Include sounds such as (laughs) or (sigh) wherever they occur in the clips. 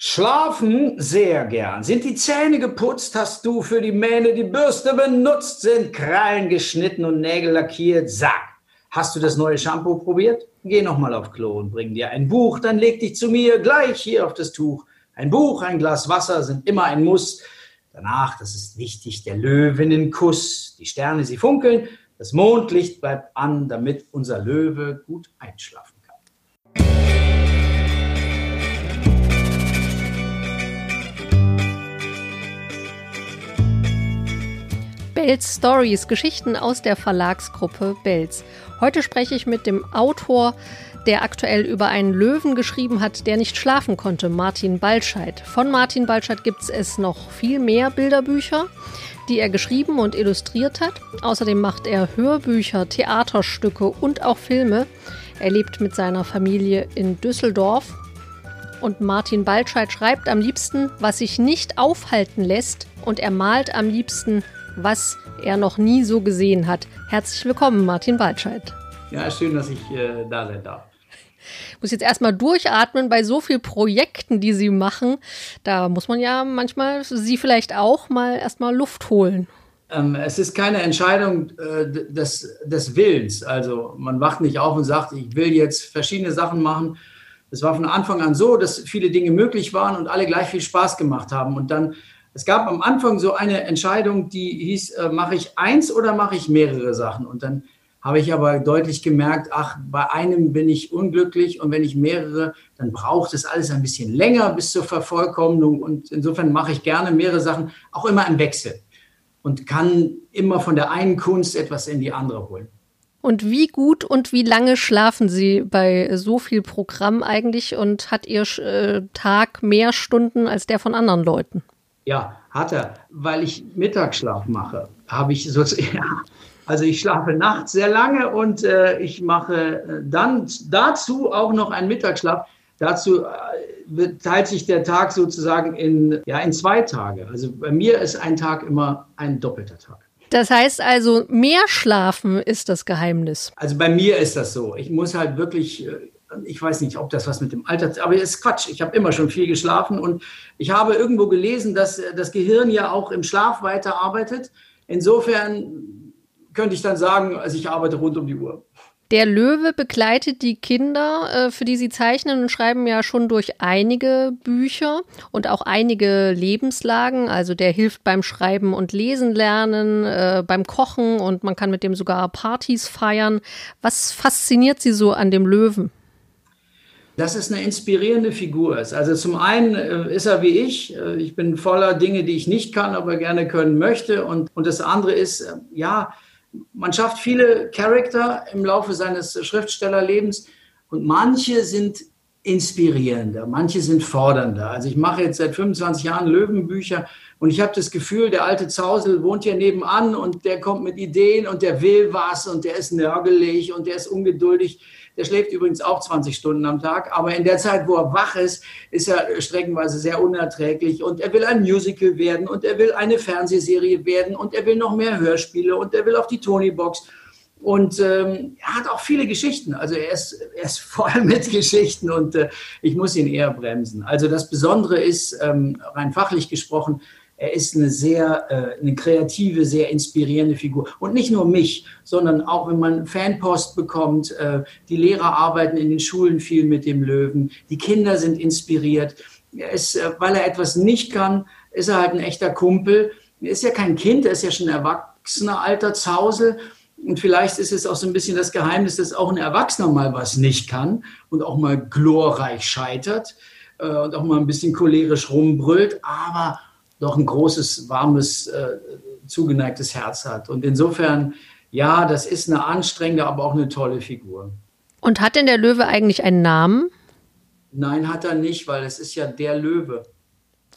Schlafen sehr gern. Sind die Zähne geputzt? Hast du für die Mähne die Bürste benutzt? Sind Krallen geschnitten und Nägel lackiert? Sag, hast du das neue Shampoo probiert? Geh nochmal auf Klo und bring dir ein Buch, dann leg dich zu mir gleich hier auf das Tuch. Ein Buch, ein Glas Wasser sind immer ein Muss. Danach, das ist wichtig, der Löwinnenkuss. Die Sterne, sie funkeln, das Mondlicht bleibt an, damit unser Löwe gut einschlafen Bells Stories, Geschichten aus der Verlagsgruppe Bells. Heute spreche ich mit dem Autor, der aktuell über einen Löwen geschrieben hat, der nicht schlafen konnte, Martin Balscheid. Von Martin Balscheid gibt es noch viel mehr Bilderbücher, die er geschrieben und illustriert hat. Außerdem macht er Hörbücher, Theaterstücke und auch Filme. Er lebt mit seiner Familie in Düsseldorf. Und Martin Balscheid schreibt am liebsten, was sich nicht aufhalten lässt, und er malt am liebsten was er noch nie so gesehen hat. Herzlich willkommen, Martin Waldscheid. Ja, schön, dass ich äh, da sein darf. Ich muss jetzt erstmal durchatmen bei so vielen Projekten, die Sie machen. Da muss man ja manchmal, Sie vielleicht auch, mal erstmal Luft holen. Ähm, es ist keine Entscheidung äh, des, des Willens. Also man wacht nicht auf und sagt, ich will jetzt verschiedene Sachen machen. Es war von Anfang an so, dass viele Dinge möglich waren und alle gleich viel Spaß gemacht haben. Und dann es gab am Anfang so eine Entscheidung, die hieß, äh, mache ich eins oder mache ich mehrere Sachen? Und dann habe ich aber deutlich gemerkt, ach, bei einem bin ich unglücklich und wenn ich mehrere, dann braucht es alles ein bisschen länger bis zur Vervollkommnung. Und insofern mache ich gerne mehrere Sachen, auch immer im Wechsel und kann immer von der einen Kunst etwas in die andere holen. Und wie gut und wie lange schlafen Sie bei so viel Programm eigentlich und hat Ihr äh, Tag mehr Stunden als der von anderen Leuten? Ja, hat er. Weil ich Mittagsschlaf mache, habe ich sozusagen. (laughs) Ja, also ich schlafe nachts sehr lange und äh, ich mache äh, dann dazu auch noch einen Mittagsschlaf. Dazu äh, teilt sich der Tag sozusagen in, ja, in zwei Tage. Also bei mir ist ein Tag immer ein doppelter Tag. Das heißt also, mehr schlafen ist das Geheimnis. Also bei mir ist das so. Ich muss halt wirklich äh, ich weiß nicht, ob das was mit dem Alter, aber es ist Quatsch. Ich habe immer schon viel geschlafen und ich habe irgendwo gelesen, dass das Gehirn ja auch im Schlaf weiterarbeitet. Insofern könnte ich dann sagen, also ich arbeite rund um die Uhr. Der Löwe begleitet die Kinder, äh, für die sie zeichnen und schreiben ja schon durch einige Bücher und auch einige Lebenslagen. Also der hilft beim Schreiben und Lesen lernen, äh, beim Kochen und man kann mit dem sogar Partys feiern. Was fasziniert Sie so an dem Löwen? Dass es eine inspirierende Figur ist. Also zum einen äh, ist er wie ich. Äh, ich bin voller Dinge, die ich nicht kann, aber gerne können möchte. Und, und das andere ist, äh, ja, man schafft viele Charakter im Laufe seines Schriftstellerlebens und manche sind inspirierender, manche sind fordernder. Also ich mache jetzt seit 25 Jahren Löwenbücher und ich habe das Gefühl, der alte Zausel wohnt hier nebenan und der kommt mit Ideen und der will was und der ist nörgelig und der ist ungeduldig. Der schläft übrigens auch 20 Stunden am Tag, aber in der Zeit, wo er wach ist, ist er streckenweise sehr unerträglich und er will ein Musical werden und er will eine Fernsehserie werden und er will noch mehr Hörspiele und er will auf die Tony-Box. Und ähm, er hat auch viele Geschichten. Also er ist, er ist (laughs) voll mit Geschichten und äh, ich muss ihn eher bremsen. Also das Besondere ist, ähm, rein fachlich gesprochen, er ist eine sehr, äh, eine kreative, sehr inspirierende Figur. Und nicht nur mich, sondern auch wenn man Fanpost bekommt, äh, die Lehrer arbeiten in den Schulen viel mit dem Löwen, die Kinder sind inspiriert. Er ist, äh, weil er etwas nicht kann, ist er halt ein echter Kumpel. Er ist ja kein Kind, er ist ja schon erwachsener alter Zausel. Und vielleicht ist es auch so ein bisschen das Geheimnis, dass auch ein Erwachsener mal was nicht kann und auch mal glorreich scheitert äh, und auch mal ein bisschen cholerisch rumbrüllt. Aber doch ein großes, warmes, äh, zugeneigtes Herz hat. Und insofern, ja, das ist eine anstrengende, aber auch eine tolle Figur. Und hat denn der Löwe eigentlich einen Namen? Nein, hat er nicht, weil es ist ja der Löwe.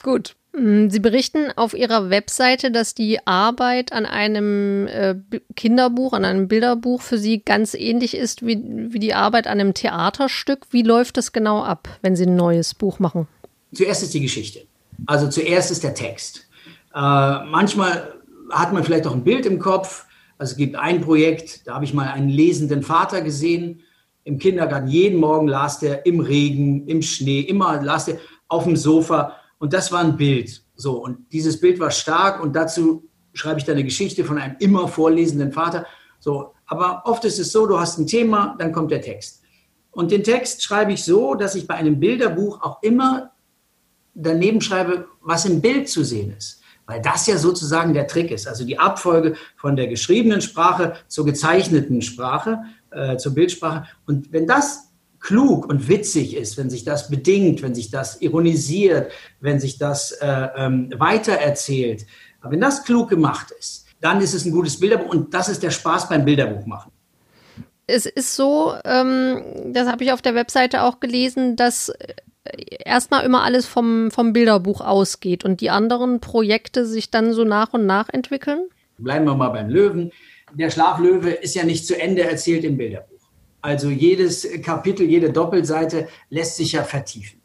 Gut. Mm, Sie berichten auf Ihrer Webseite, dass die Arbeit an einem äh, Kinderbuch, an einem Bilderbuch für Sie ganz ähnlich ist wie, wie die Arbeit an einem Theaterstück. Wie läuft das genau ab, wenn Sie ein neues Buch machen? Zuerst ist die Geschichte. Also zuerst ist der Text. Äh, manchmal hat man vielleicht auch ein Bild im Kopf. Also es gibt ein Projekt, da habe ich mal einen lesenden Vater gesehen im Kindergarten. Jeden Morgen las der im Regen, im Schnee, immer las der. auf dem Sofa und das war ein Bild. So, und dieses Bild war stark und dazu schreibe ich dann eine Geschichte von einem immer vorlesenden Vater. So, aber oft ist es so, du hast ein Thema, dann kommt der Text. Und den Text schreibe ich so, dass ich bei einem Bilderbuch auch immer daneben schreibe, was im Bild zu sehen ist. Weil das ja sozusagen der Trick ist. Also die Abfolge von der geschriebenen Sprache zur gezeichneten Sprache, äh, zur Bildsprache. Und wenn das klug und witzig ist, wenn sich das bedingt, wenn sich das ironisiert, wenn sich das äh, ähm, weitererzählt, aber wenn das klug gemacht ist, dann ist es ein gutes Bilderbuch und das ist der Spaß beim Bilderbuch machen. Es ist so, ähm, das habe ich auf der Webseite auch gelesen, dass äh, erstmal immer alles vom, vom Bilderbuch ausgeht und die anderen Projekte sich dann so nach und nach entwickeln? Bleiben wir mal beim Löwen. Der Schlaflöwe ist ja nicht zu Ende erzählt im Bilderbuch. Also jedes Kapitel, jede Doppelseite lässt sich ja vertiefen.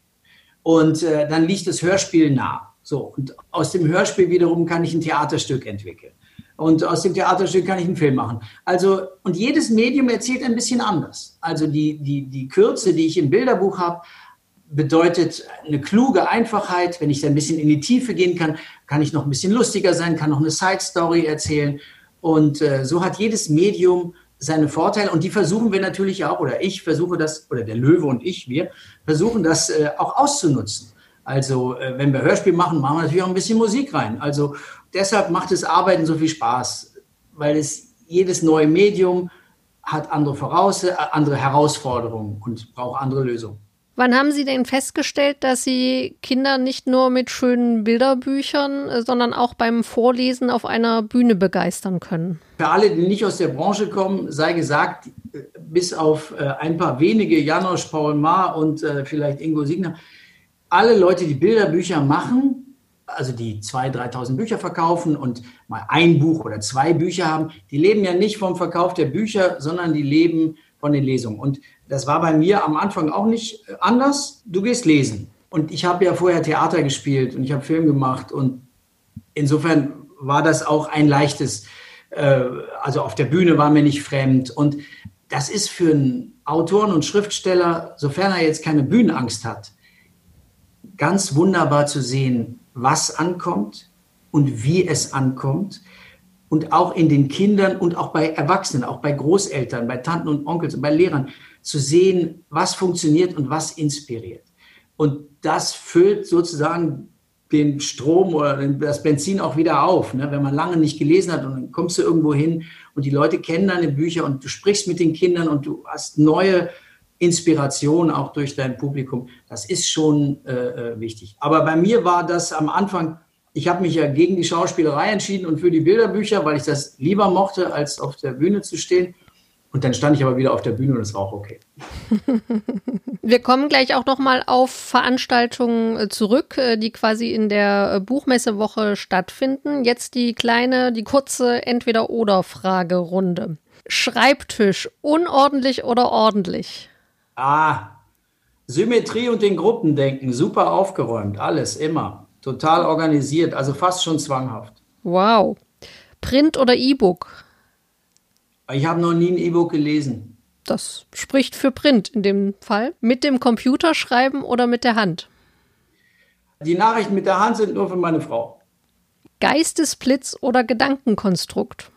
Und äh, dann liegt das Hörspiel nah. So, und aus dem Hörspiel wiederum kann ich ein Theaterstück entwickeln. Und aus dem Theaterstück kann ich einen Film machen. Also, und jedes Medium erzählt ein bisschen anders. Also die, die, die Kürze, die ich im Bilderbuch habe, bedeutet eine kluge Einfachheit. Wenn ich da ein bisschen in die Tiefe gehen kann, kann ich noch ein bisschen lustiger sein, kann noch eine Side Story erzählen. Und äh, so hat jedes Medium seine Vorteile und die versuchen wir natürlich auch, oder ich versuche das, oder der Löwe und ich, wir versuchen das äh, auch auszunutzen. Also äh, wenn wir Hörspiel machen, machen wir natürlich auch ein bisschen Musik rein. Also deshalb macht das Arbeiten so viel Spaß, weil es jedes neue Medium hat andere, Voraus äh, andere Herausforderungen und braucht andere Lösungen. Wann haben Sie denn festgestellt, dass Sie Kinder nicht nur mit schönen Bilderbüchern, äh, sondern auch beim Vorlesen auf einer Bühne begeistern können? Für alle, die nicht aus der Branche kommen, sei gesagt, äh, bis auf äh, ein paar wenige, Janosch, Paul Maar und vielleicht Ingo Signer, alle Leute, die Bilderbücher machen, also die 2.000, 3.000 Bücher verkaufen und mal ein Buch oder zwei Bücher haben, die leben ja nicht vom Verkauf der Bücher, sondern die leben von den Lesungen. Und das war bei mir am Anfang auch nicht anders. Du gehst lesen. Und ich habe ja vorher Theater gespielt und ich habe Film gemacht. Und insofern war das auch ein leichtes, äh, also auf der Bühne war mir nicht fremd. Und das ist für einen Autoren und Schriftsteller, sofern er jetzt keine Bühnenangst hat, ganz wunderbar zu sehen, was ankommt und wie es ankommt und auch in den Kindern und auch bei Erwachsenen, auch bei Großeltern, bei Tanten und Onkels und bei Lehrern zu sehen, was funktioniert und was inspiriert. Und das füllt sozusagen den Strom oder das Benzin auch wieder auf. Ne? Wenn man lange nicht gelesen hat und dann kommst du irgendwo hin und die Leute kennen deine Bücher und du sprichst mit den Kindern und du hast neue Inspiration auch durch dein Publikum. Das ist schon äh, äh wichtig. Aber bei mir war das am Anfang ich habe mich ja gegen die Schauspielerei entschieden und für die Bilderbücher, weil ich das lieber mochte, als auf der Bühne zu stehen. Und dann stand ich aber wieder auf der Bühne und es war auch okay. (laughs) Wir kommen gleich auch noch mal auf Veranstaltungen äh, zurück, äh, die quasi in der äh, Buchmessewoche stattfinden. Jetzt die kleine, die kurze Entweder-Oder-Fragerunde. Schreibtisch, unordentlich oder ordentlich? Ah, Symmetrie und den Gruppendenken, super aufgeräumt, alles, immer total organisiert, also fast schon zwanghaft. Wow. Print oder E-Book? Ich habe noch nie ein E-Book gelesen. Das spricht für Print in dem Fall. Mit dem Computer schreiben oder mit der Hand? Die Nachrichten mit der Hand sind nur für meine Frau. Geistesblitz oder Gedankenkonstrukt?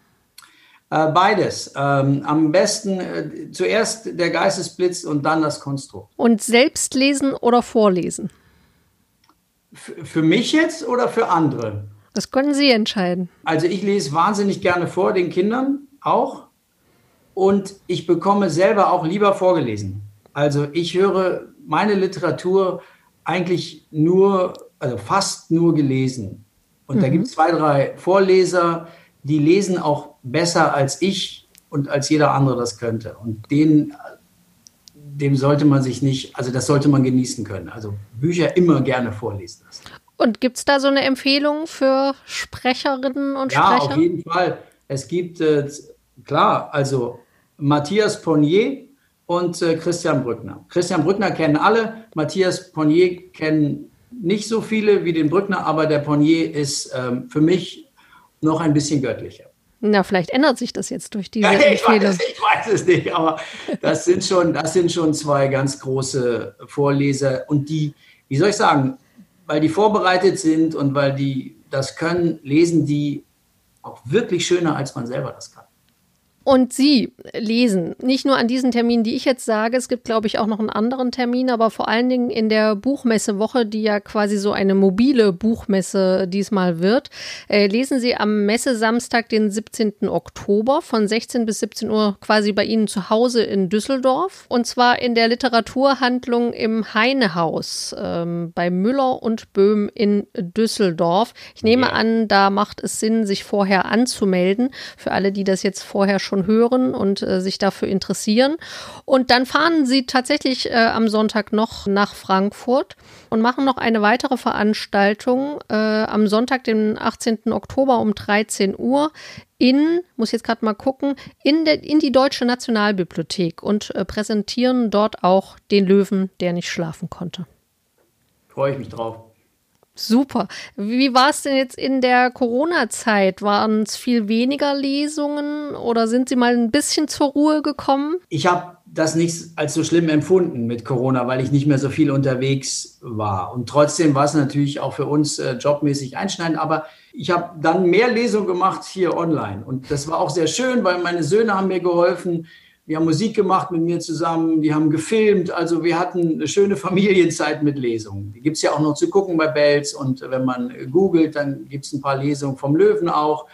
Äh, beides. Ähm, am besten äh, zuerst der Geistesblitz und dann das Konstrukt. Und selbst lesen oder vorlesen? Für mich jetzt oder für andere? Das können Sie entscheiden. Also ich lese wahnsinnig gerne vor, den Kindern auch. Und ich bekomme selber auch lieber vorgelesen. Also ich höre meine Literatur eigentlich nur, also fast nur gelesen. Und mhm. da gibt es zwei, drei Vorleser, die lesen auch besser als ich und als jeder andere das könnte. Und denen dem sollte man sich nicht, also das sollte man genießen können. Also Bücher immer gerne vorlesen lassen. Und gibt es da so eine Empfehlung für Sprecherinnen und ja, Sprecher? Ja, auf jeden Fall. Es gibt, äh, klar, also Matthias Ponnier und äh, Christian Brückner. Christian Brückner kennen alle, Matthias Ponnier kennen nicht so viele wie den Brückner, aber der Ponnier ist ähm, für mich noch ein bisschen göttlicher. Na, vielleicht ändert sich das jetzt durch (laughs) diese ja, ich, weiß, ich weiß es nicht, aber das sind, schon, das sind schon zwei ganz große Vorleser und die, wie soll ich sagen, weil die vorbereitet sind und weil die das können, lesen die auch wirklich schöner, als man selber das kann. Und Sie lesen nicht nur an diesen Terminen, die ich jetzt sage, es gibt, glaube ich, auch noch einen anderen Termin, aber vor allen Dingen in der Buchmessewoche, die ja quasi so eine mobile Buchmesse diesmal wird, äh, lesen Sie am Messesamstag, den 17. Oktober von 16 bis 17 Uhr quasi bei Ihnen zu Hause in Düsseldorf und zwar in der Literaturhandlung im Heinehaus ähm, bei Müller und Böhm in Düsseldorf. Ich nehme an, da macht es Sinn, sich vorher anzumelden, für alle, die das jetzt vorher schon schon hören und äh, sich dafür interessieren. Und dann fahren sie tatsächlich äh, am Sonntag noch nach Frankfurt und machen noch eine weitere Veranstaltung äh, am Sonntag, den 18. Oktober um 13 Uhr in, muss jetzt gerade mal gucken, in, der, in die Deutsche Nationalbibliothek und äh, präsentieren dort auch den Löwen, der nicht schlafen konnte. Freue ich mich drauf. Super. Wie war es denn jetzt in der Corona-Zeit? Waren es viel weniger Lesungen oder sind Sie mal ein bisschen zur Ruhe gekommen? Ich habe das nicht als so schlimm empfunden mit Corona, weil ich nicht mehr so viel unterwegs war. Und trotzdem war es natürlich auch für uns äh, jobmäßig einschneidend. Aber ich habe dann mehr Lesungen gemacht hier online. Und das war auch sehr schön, weil meine Söhne haben mir geholfen die haben Musik gemacht mit mir zusammen, die haben gefilmt. Also wir hatten eine schöne Familienzeit mit Lesungen. Die gibt es ja auch noch zu gucken bei Bells. Und wenn man googelt, dann gibt es ein paar Lesungen vom Löwen auch.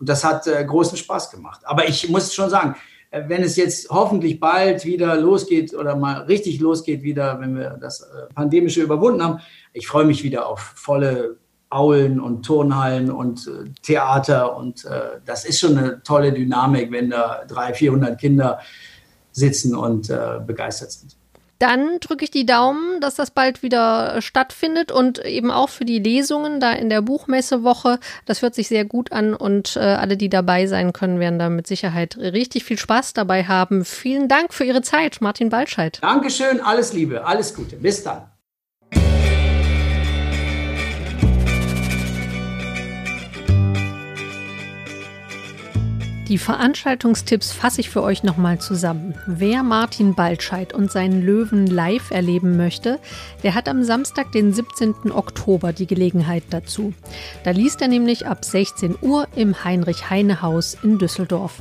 Und das hat äh, großen Spaß gemacht. Aber ich muss schon sagen, äh, wenn es jetzt hoffentlich bald wieder losgeht oder mal richtig losgeht wieder, wenn wir das äh, Pandemische überwunden haben, ich freue mich wieder auf volle Aulen und Turnhallen und äh, Theater. Und äh, das ist schon eine tolle Dynamik, wenn da 300, 400 Kinder sitzen und äh, begeistert sind. Dann drücke ich die Daumen, dass das bald wieder stattfindet und eben auch für die Lesungen da in der Buchmessewoche. Das hört sich sehr gut an und äh, alle, die dabei sein können, werden da mit Sicherheit richtig viel Spaß dabei haben. Vielen Dank für Ihre Zeit, Martin Waldscheid. Dankeschön, alles Liebe, alles Gute. Bis dann. Die Veranstaltungstipps fasse ich für euch nochmal zusammen. Wer Martin Baltscheid und seinen Löwen live erleben möchte, der hat am Samstag, den 17. Oktober, die Gelegenheit dazu. Da liest er nämlich ab 16 Uhr im Heinrich-Heine-Haus in Düsseldorf.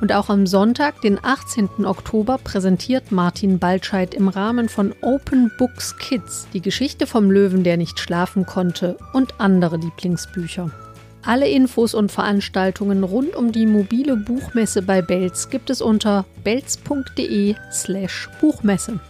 Und auch am Sonntag, den 18. Oktober, präsentiert Martin Baltscheid im Rahmen von Open Books Kids die Geschichte vom Löwen, der nicht schlafen konnte und andere Lieblingsbücher. Alle Infos und Veranstaltungen rund um die mobile Buchmesse bei Belz gibt es unter belz.de slash Buchmesse.